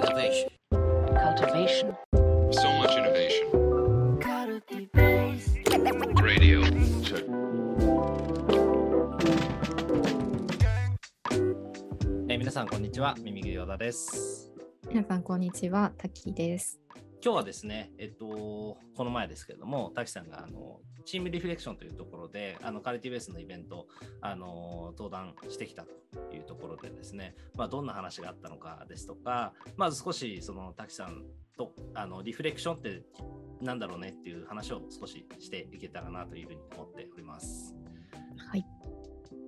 Innovation. cultivation, So much innovation. Radio. Check. えー皆さんこんにちは耳ぐり和田です皆さん、こんにちは。タキです。今日はですねえっとこの前ですけれども滝さんがあのチームリフレクションというところであのカリティベースのイベントあの登壇してきたというところでですねまあどんな話があったのかですとかまず少しその滝さんとあのリフレクションってなんだろうねっていう話を少ししていけたらなというふうに思っておりますはい。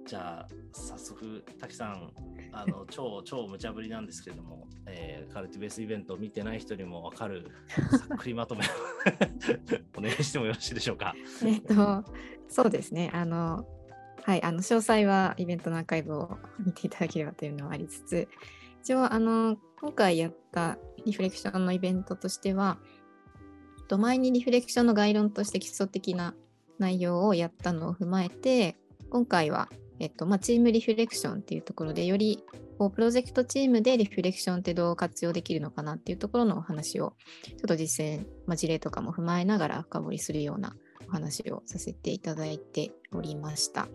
じゃあ早速滝さんあの 超超無茶ぶりなんですけれども、えーカルティベースイベントを見てない人にも分かる ざっくりまとめを お願いしてもよろしいでしょうか？えっと、そうですね。あの、はい、あの、詳細はイベントのアーカイブを見ていただければというのはありつつ、一応、あの、今回やったリフレクションのイベントとしては、えっと前にリフレクションの概論として基礎的な内容をやったのを踏まえて、今回は、えっとまあ、チームリフレクションっていうところで、よりこうプロジェクトチームでリフレクションってどう活用できるのかなっていうところのお話を、ちょっと実践、まあ、事例とかも踏まえながら深掘りするようなお話をさせていただいておりました。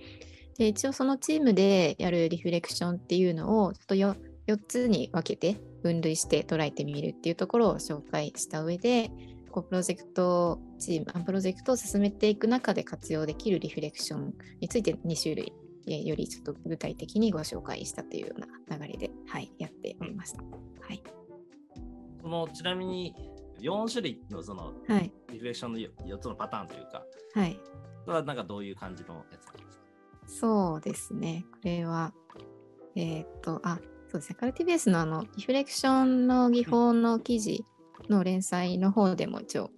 で一応そのチームでやるリフレクションっていうのをちょっと 4, 4つに分けて分類して捉えてみるっていうところを紹介した上でこうプロジェクトチームプロジェクトを進めていく中で活用できるリフレクションについて2種類えよりちょっと具体的にご紹介したというような流れで、はい、やっておりました。はい。そのちなみに4種類のそのはい。リフレクションの 4, つのパターンというか、はい。それはなんかどういう感じのやつなんですか？そうですね。これは、えーっと、あ、そうですね。カルティベースのあの、リフレクションの技法の記事の連載の方でも一応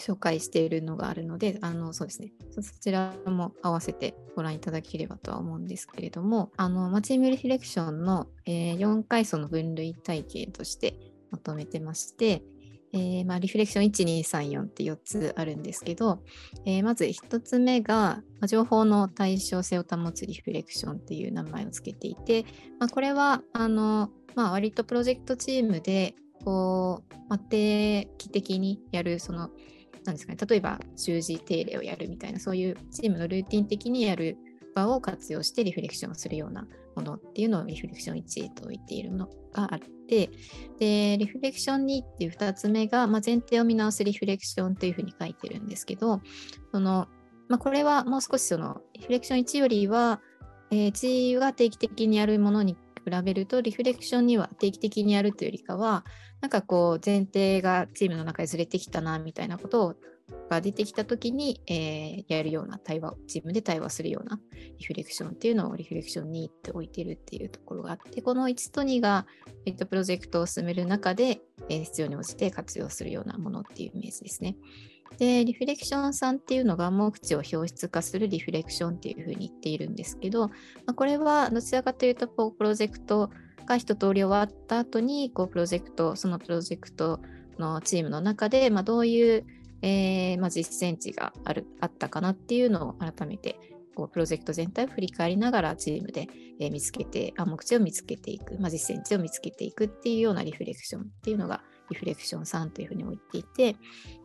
紹介しているのがあるので、あの、そうですね。そちらも合わせてご覧いただければとは思うんですけれども、あの、まあチームリフレクションの、えー4階層の分類体系としてまとめてまして、えーまあ、リフレクション1、2、3、4って4つあるんですけど、えーまず1つ目が、ま情報の対称性を保つリフレクションっていう名前をつけていて、まあ、これはあの、まあ、割とプロジェクトチームでこう、まあ、定期的にやるそのなんですかね、例えば習字定例をやるみたいなそういうチームのルーティン的にやる場を活用してリフレクションをするようなものっていうのをリフレクション1と言っているのがあってでリフレクション2っていう2つ目が、まあ、前提を見直すリフレクションというふうに書いてるんですけどその、まあ、これはもう少しそのリフレクション1よりは、えー、チームが定期的にやるものに比べるとリフレクションには定期的にやるというよりかはなんかこう前提がチームの中でずれてきたなみたいなことが出てきたときに、えーやるような対話、チームで対話するようなリフレクションっていうのをリフレクション2って置いてるっていうところがあって、この1と2が、えっと、プロジェクトを進める中で、えー必要に応じて活用するようなものっていうイメージですね。で、リフレクション3っていうのが目値を表出化するリフレクションっていうふうに言っているんですけど、まあ、これはどちらかというと、プロジェクトが一通り終わった後に、こうプロジェクト、そのプロジェクトのチームの中で、まあ、どういうえーまあ、実践値があるあったかなっていうのを改めてこうプロジェクト全体を振り返りながらチームで、えー見つけて暗黙値を見つけていく、まあ、実践値を見つけていくっていうようなリフレクションっていうのがリフレクション3というふうに置いていて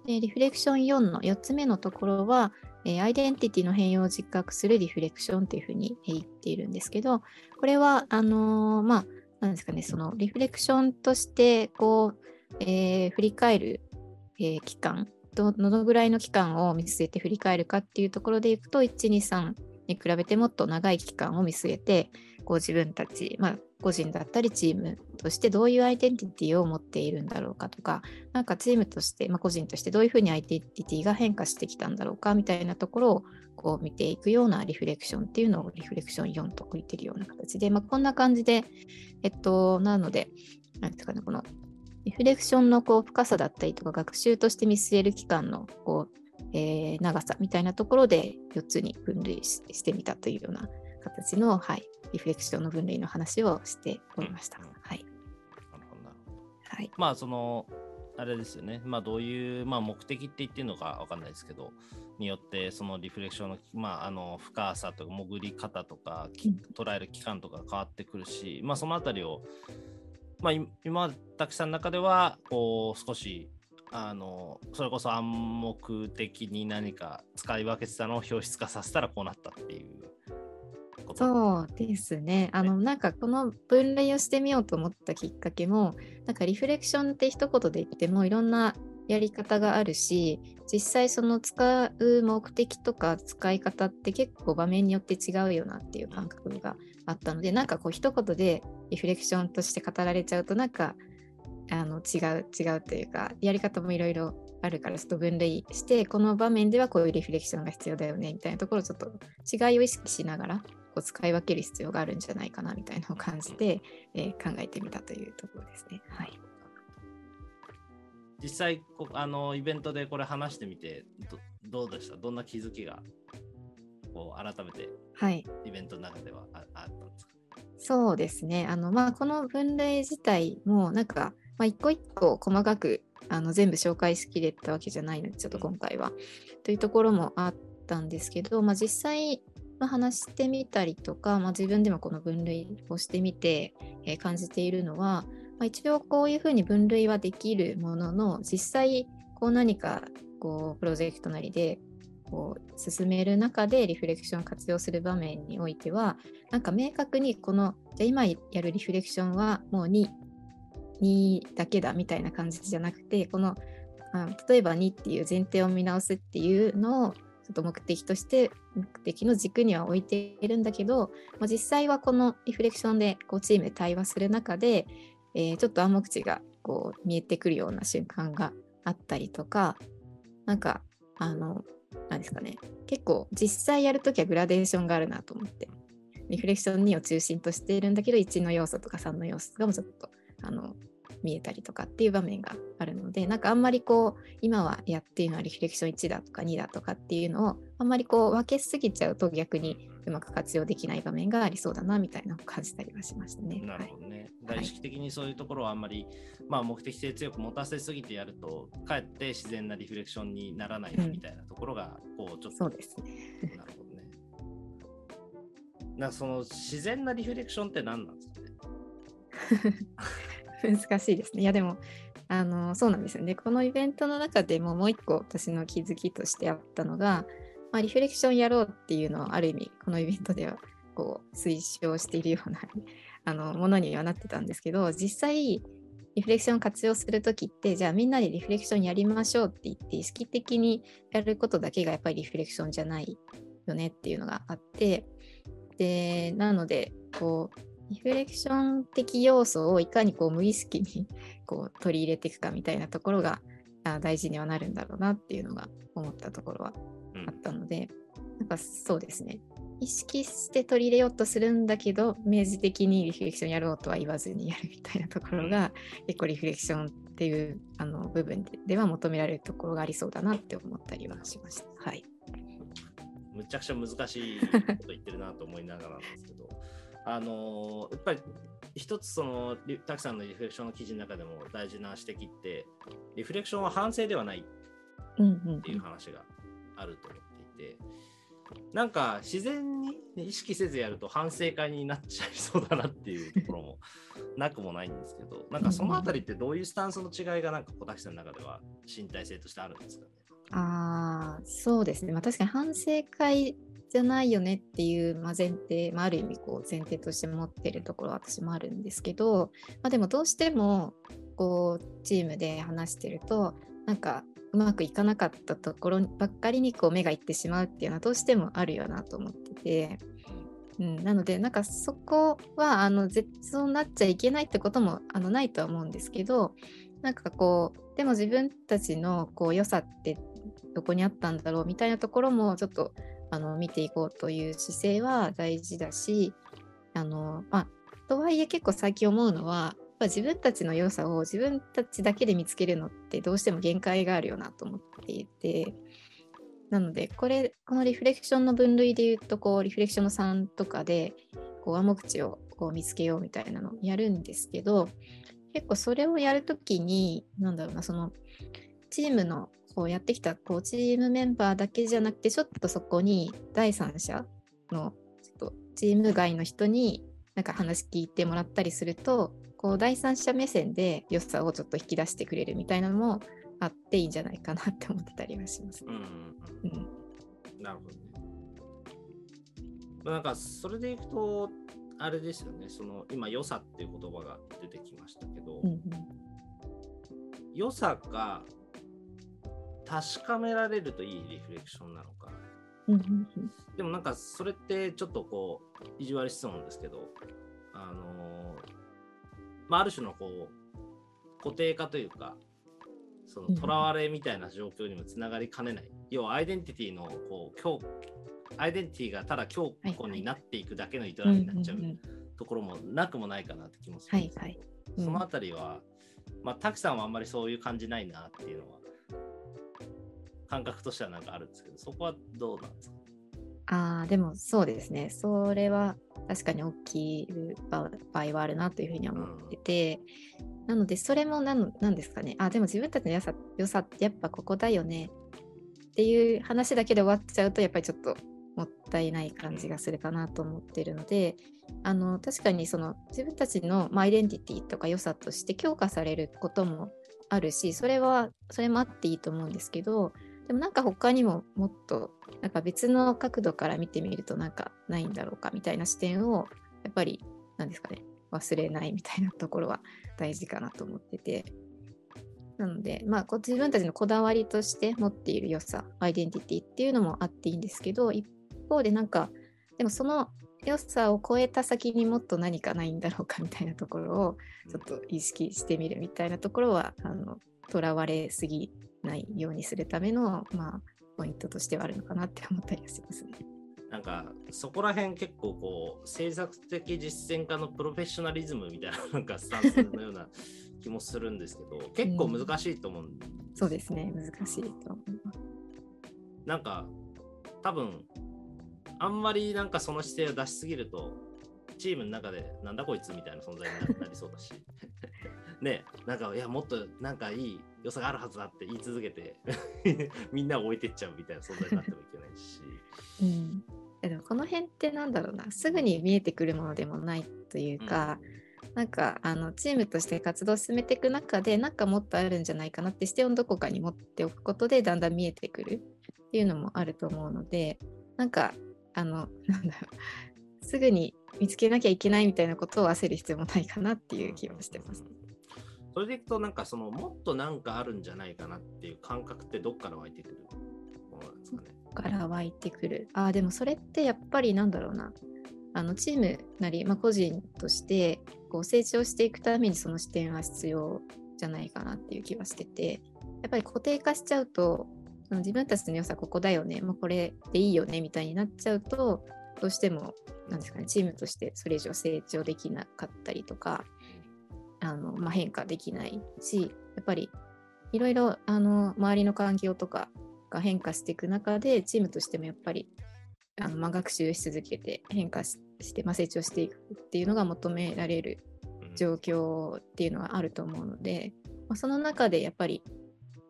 でリフレクション4の4つ目のところは、えアイデンティティの変容を実覚するリフレクションというふうに言っているんですけどこれはあのーまあなんですかねそのリフレクションとしてこう、えー振り返る、えー期間どどのぐらいの期間を見据えて振り返るかっていうところでいくと123に比べてもっと長い期間を見据えてこう自分たち、まあ、個人だったりチームとしてどういうアイデンティティを持っているんだろうかとかなんかチームとして、まあ、個人としてどういうふうにアイデンティティが変化してきたんだろうかみたいなところをこう見ていくようなリフレクションっていうのをリフレクション4と置いてるような形で、まあ、こんな感じでえっとなのでなんですかねこのリフレクションのこう深さだったりとか学習として見据える期間のこう、えー長さみたいなところで4つに分類ししてみたというような形の、はい、リフレクションの分類の話をしておりました。はい。なるほどなるほどはい。まあそのあれですよね、まあ、どういう、まあ、目的って言ってるのかわかんないですけど、によって、そのリフレクションの,、まあ、あの深さとか潜り方とか、捉える期間とか変わってくるし、まあ、そのあたりを、まあ、い今、滝さんの中では、こう、少し、あの、それこそ暗黙的に何か使い分けてたのを表出化させたらこうなったっていうこと。そうですね。あの、なんかこの分類をしてみようと思ったきっかけも、なんかリフレクションって一言で言ってもいろんなやり方があるし、実際その使う目的とか使い方って結構場面によって違うよなっていう感覚があったので、なんかこう一言でリフレクションとして語られちゃうとなんかあの違う違うというかやり方もいろいろあるからちょっと分類してこの場面ではこういうリフレクションが必要だよねみたいなところをちょっと違いを意識しながらこう使い分ける必要があるんじゃないかなみたいなのを感じて、えー考えてみたというところですね。はい、実際こあのイベントでこれ話してみてどどうでした？どんな気づきがこう改めてはいイベントの中ではああったんですか？そうですね。あの、まあ、この分類自体も、なんか、まあ、一個一個細かくあの全部紹介しきれたわけじゃないので、ちょっと今回は。というところもあったんですけど、まあ、実際、まあ、話してみたりとか、まあ、自分でもこの分類をしてみて、えー感じているのは、まあ、一応こういうふうに分類はできるものの、実際、こう何かこうプロジェクトなりでこう進める中でリフレクションを活用する場面においてはなんか明確にこのじゃあ今やるリフレクションはもう 2, 2だけだみたいな感じじゃなくてこのあ例えば2っていう前提を見直すっていうのをちょっと目的として目的の軸には置いているんだけど、まあ、実際はこのリフレクションでこうチームで対話する中で、えーちょっと暗黙知がこう見えてくるような瞬間があったりとかなんかあのなんですかね。結構実際やるときはグラデーションがあるなと思ってリフレクション2を中心としているんだけど1の要素とか3の要素がもちょっとあの見えたりとかっていう場面があるのでなんかあんまりこう今はやっているのはリフレクション1だとか2だとかっていうのをあんまりこう分けすぎちゃうと逆にうまく活用できない場面がありそうだなみたいなのを感じたりはしましたね。なるほどね。はい意識的にそういうところはあんまり、まあ、目的性強く持たせすぎてやると、かえって自然なリフレクションにならないうんみたいなところが、こう、ちょっと、そうですね。なるほどね。なその自然なリフレクションって何なんですかね？難しいですね。いやでもあのそうなんですよね。このイベントの中でももう一個私の気づきとしてあったのが、まあ、リフレクションやろうっていうのはある意味このイベントではこう推奨しているような あのものにはなってたんですけど実際リフレクションを活用するときってじゃあみんなでリフレクションやりましょうって言って意識的にやることだけがやっぱりリフレクションじゃないよねっていうのがあってでなのでこうリフレクション的要素をいかにこう無意識に こう取り入れていくかみたいなところがあ大事にはなるんだろうなっていうのが思ったところはうん。あったので、なんかそうですね。意識して取り入れようとするんだけど明示的にリフレクションやろうとは言わずにやるみたいなところが結構リフレクションっていうあの部分ででは求められるところがありそうだなって思ったりはしました。はい、むちゃくちゃ難しいこと言ってるなと思いながらなんですけど、あのーやっぱり一つそのリたくさんのリフレクションの記事の中でも大事な指摘ってリフレクションは反省ではないっていう話があると思っていて、なんか自然にね意識せずやると反省会になっちゃいそうだなっていうところもなくもないんですけど、なんかそのあたりってどういうスタンスの違いがなんか小滝さんの中では身体性としてあるんですかね。ああ、そうですね。まあ、確かに反省会じゃないよねっていう、まあ、前提、まあ、ある意味こう前提として持ってるところは私もあるんですけど、まあ、でもどうしてもこうチームで話してるとなんかうまくいかなかったところばっかりにこう目がいってしまうっていうのはどうしてもあるよなと思ってて。うん、なのでなんかそこはあの絶そうなっちゃいけないってこともあのないとは思うんですけどなんかこうでも自分たちのこう良さってどこにあったんだろうみたいなところもちょっとあの見ていこうという姿勢は大事だしあの、まあ、とはいえ結構最近思うのは自分たちの良さを自分たちだけで見つけるのってどうしても限界があるよなと思っていてなのでこれこのリフレクションの分類で言うとこうリフレクションの3とかでこう暗黙知をこう見つけようみたいなのをやるんですけど結構それをやるときになんだろうなそのチームのこうやってきたこうチームメンバーだけじゃなくてちょっとそこに第三者のちょっとチーム外の人になんか話聞いてもらったりするとこう第三者目線で良さをちょっと引き出してくれるみたいなのもあっていいんじゃないかなって思ってたりはしますね。なるほどね。まあなんかそれでいくと、あれですよね、その今、良さっていう言葉が出てきましたけど、うんうん。良さが確かめられるといいリフレクションなのか。うんうんうん。でもなんかそれってちょっとこう意地悪質問ですけど、あのーまあ、ある種のこう固定化というか、その囚われみたいな状況にもつながりかねない。要はアイデンティティのこう強アイデンティティがただ強固になっていくだけの営みになっちゃううんうんうんところもなくもないかなって気もするんですけど、はいはい。うん。そのあたりは、まあ、滝さんはあんまりそういう感じないなっていうのは感覚としてはなんかあるんですけど、そこはどうなんですか？ああ、でもそうですね。それは確かに大きい場合はあるなというふうには思ってて、なのでそれもなんなんですかね。あ、でも自分たちの良さ良さってやっぱここだよねっていう話だけで終わっちゃうとやっぱりちょっともったいない感じがするかなと思ってるので、あの確かにその自分たちの、まあ、アイデンティティとか良さとして強化されることもあるし、それはそれもあっていいと思うんですけど、でもなんか他にももっとなんか別の角度から見てみるとなんかないんだろうかみたいな視点をやっぱりなんですかね忘れないみたいなところは大事かなと思ってて。なのでまあこ自分たちのこだわりとして持っている良さアイデンティティっていうのもあっていいんですけど一方でなんかでもその良さを超えた先にもっと何かないんだろうかみたいなところをちょっと意識してみるみたいなところはあのとらわれすぎないようにするための、まあ、ポイントとしてはあるのかなって思ったりはしますね。なんかそこら辺結構こう政策的実践家のプロフェッショナリズムみたいななんかスタンスのような 気もするんですけど結構難しいと思うんです、そうですね、難しいと思います。なんか多分あんまりなんかその姿勢を出しすぎるとチームの中でなんだこいつみたいな存在にななりそうだし ねなんかいやもっとなんかいい良さがあるはずだって言い続けて みんなを置いてっちゃうみたいな存在になってもいけないし。うん、でもこの辺ってなんだろうな。すぐに見えてくるものでもないというか、なんかあのチームとして活動を進めていく中でなんかもっとあるんじゃないかなって視点をどこかに持っておくことでだんだん見えてくる。っていうのもあると思うのでなんかあのなんだろう。すぐに見つけなきゃいけないみたいなことを焦る必要もないかなっていう気はしてます。それでいくとなんかそのもっとなんかあるんじゃないかなっていう感覚ってどっから湧いてくる？ものなんですかね。から湧いてくる？ああ、でもそれってやっぱりなんだろうな。あのチームなり、まあ、個人としてこう成長していくためにその視点は必要じゃないかなっていう気はしてて、やっぱり固定化しちゃうと、その自分たちの良さここだよね、もうこれでいいよねみたいになっちゃうと、どうしてもなんですかね、チームとしてそれ以上成長できなかったりとか、あのまあ、変化できないし、やっぱりいろいろあの周りの環境とかが変化していく中でチームとしてもやっぱりあの、まあ、学習し続けて変化しして、まあ、成長していくっていうのが求められるうん状況っていうのがあると思うので、まあ、その中でやっぱり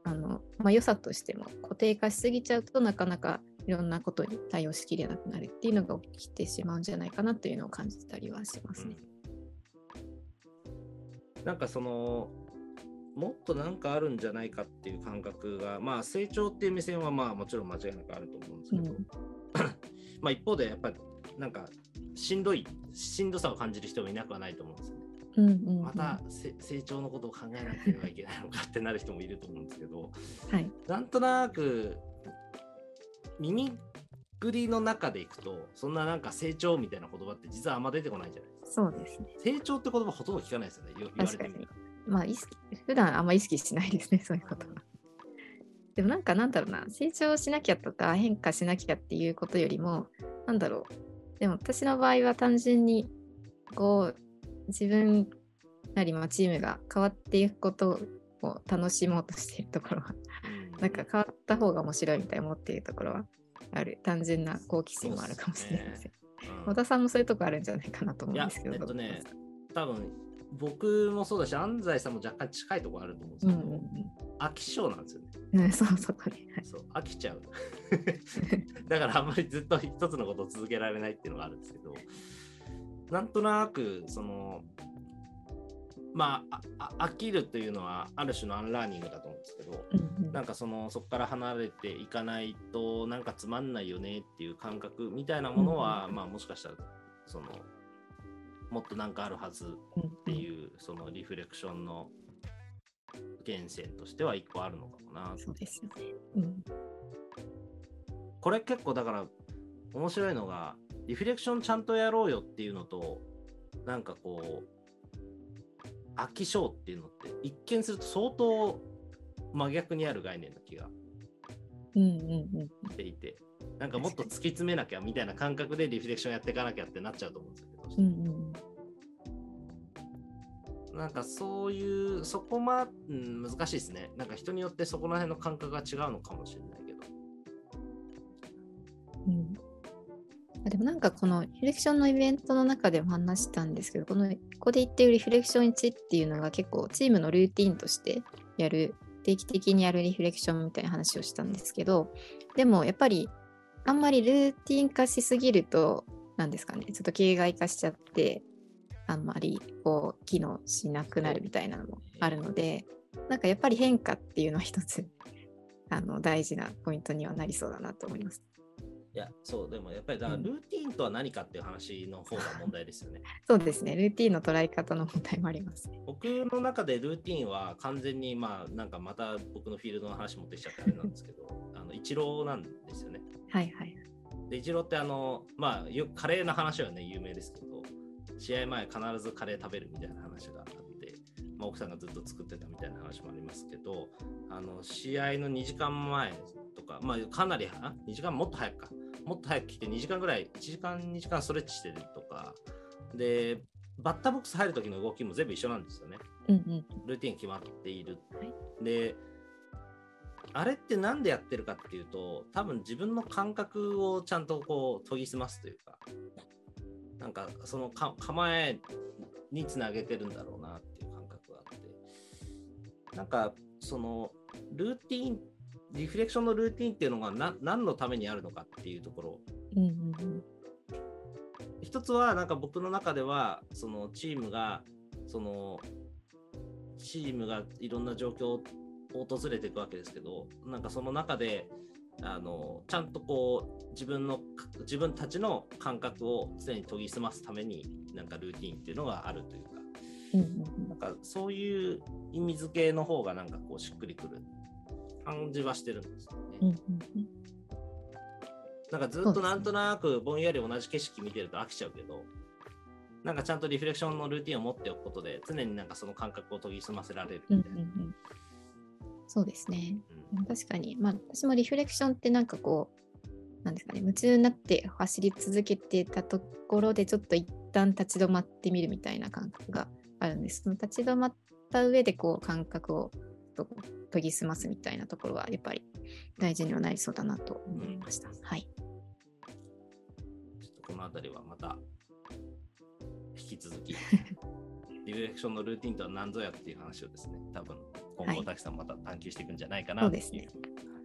あの、まあ、良さとしても固定化しすぎちゃうとなかなかいろんなことに対応しきれなくなるっていうのが起きてしまうんじゃないかなというのを感じたりはしますね。なんかそのもっとなんかあるんじゃないかっていう感覚がまあ成長っていう目線はまあもちろん間違いなくあると思うんですけど、うん まあ一方でやっぱりなんかしんどいしんどさを感じる人もいなくはないと思うんですよね。うんうんうんまたせ成長のことを考えなければいけないのかってなる人もいると思うんですけどはいなんとなく耳ぐりの中でいくとそんななんか成長みたいな言葉って実はあんま出てこないじゃないですか。そうですね。成長って言葉ほとんど聞かないですよね。言言われ確かにてみ。まあ意識、普段あんま意識しないですね、そういうことは。でもなんかなんだろうな、成長しなきゃとか変化しなきゃっていうことよりも、なんだろう。でも私の場合は単純に、こう、自分なりまあチームが変わっていくことを楽しもうとしているところは、うんなんか変わった方が面白いみたいに思っているところはある。単純な好奇心もあるかもしれません。うん小田さんもそういうとこあるんじゃないかなと思うんですけど。えっとね多分僕もそうだし安西さんも若干近いところあると思うんですけど、うんうん飽き性なんですよね。そうそこに。はいそう飽きちゃう。だからあんまりずっと一つのことを続けられないっていうのがあるんですけど、なんとなくそのまあああ飽きるというのはある種のアンラーニングだと思うんですけど、うんうんなんかそのそこから離れていかないとなんかつまんないよねっていう感覚みたいなものは、まあもしかしたらそのもっとなんかあるはずっていうそのリフレクションの源泉としては一個あるのかもな。そうですよね。うんこれ結構だから面白いのがリフレクションちゃんとやろうよっていうのとなんかこう飽き性っていうのって一見すると相当真逆にある概念な気がうんうんうんしていてなんかもっと突き詰めなきゃみたいな感覚でリフレクションやっていかなきゃってなっちゃうと思うんですけど、うんうんなんかそういうそこま、うん、難しいですね。なんか人によってそこら辺の感覚が違うのかもしれないでもなんかこのリフレクションのイベントの中でも話したんですけど、このここで言ってるリフレクション1っていうのが結構チームのルーティンとしてやる、定期的にやるリフレクションみたいな話をしたんですけど、でもやっぱりあんまりルーティン化しすぎると、なんですかね、ちょっと形骸化しちゃって、あんまりこう機能しなくなるみたいなのもあるので、なんかやっぱり変化っていうのは一つあの大事なポイントにはなりそうだなと思います。いやそうでもやっぱりだルーティンとは何かっていう話の方が問題ですよね そうですね、ルーティンの捉え方の問題もありますね。僕の中でルーティンは完全にまあなんかまた僕のフィールドの話持ってきちゃってあれなんですけど あのイチローなんですよねはいはい。でイチローってあのまあよくカレーの話はね有名ですけど試合前必ずカレー食べるみたいな話があって、まあ、奥さんがずっと作ってたみたいな話もありますけどあの試合の2時間前とかまあかなりあ2時間もっと早くか。もっと早く来て2時間ぐらい1時間2時間ストレッチしてるとか。でバッターボックス入る時の動きも全部一緒なんですよね。うんうん。ルーティン決まっている。はい。で、あれってなんでやってるかっていうと、多分自分の感覚をちゃんとこう研ぎ澄ますというか、なんかそのか構えにつなげてるんだろうなっていう感覚があって、なんかそのルーティン、リフレクションのルーティンっていうのがな何のためにあるのかっていうところ。うんうんうん。一つはなんか僕の中ではそのチームがそのチームがいろんな状況を訪れていくわけですけどなんかその中であのちゃんとこう自分の自分たちの感覚を常に研ぎ澄ますためになんかルーティンっていうのがあるというか。うんうんなんかそういう意味付けの方がなんかこうしっくりくる感じはしてるんですよね。うんうんうんなんかずっとなんとなくぼんやり同じ景色見てると飽きちゃうけど、なんかちゃんとリフレクションのルーティンを持っておくことで、常になんかその感覚を研ぎ澄ませられるうんみたいな。うんうん。そうですね。うん確かに、まあ、私もリフレクションってなんかこう、なんですかね、夢中になって走り続けてたところで、ちょっと一旦立ち止まってみるみたいな感覚があるんです。その立ち止まった上で、こう、感覚をと研ぎ澄ますみたいなところは、やっぱり大事にはなりそうだなと思いました。はい。ちょっとこのあたりはまた引き続き、リフレクションのルーティンとは何ぞやっていう話をですね、多分今後、はい滝さんまた探求していくんじゃないかそなといううですね。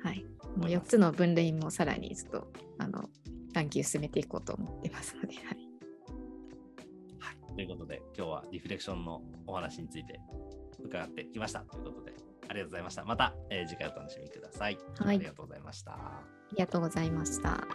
はい。もう4つの分類もさらにちょっと、あの、探求進めていこうと思ってますので、はい。はい、ということで、今日はリフレクションのお話について伺ってきましたということで、ありがとうございました。また、えー次回お楽しみください。はいありがとうございました。ありがとうございました。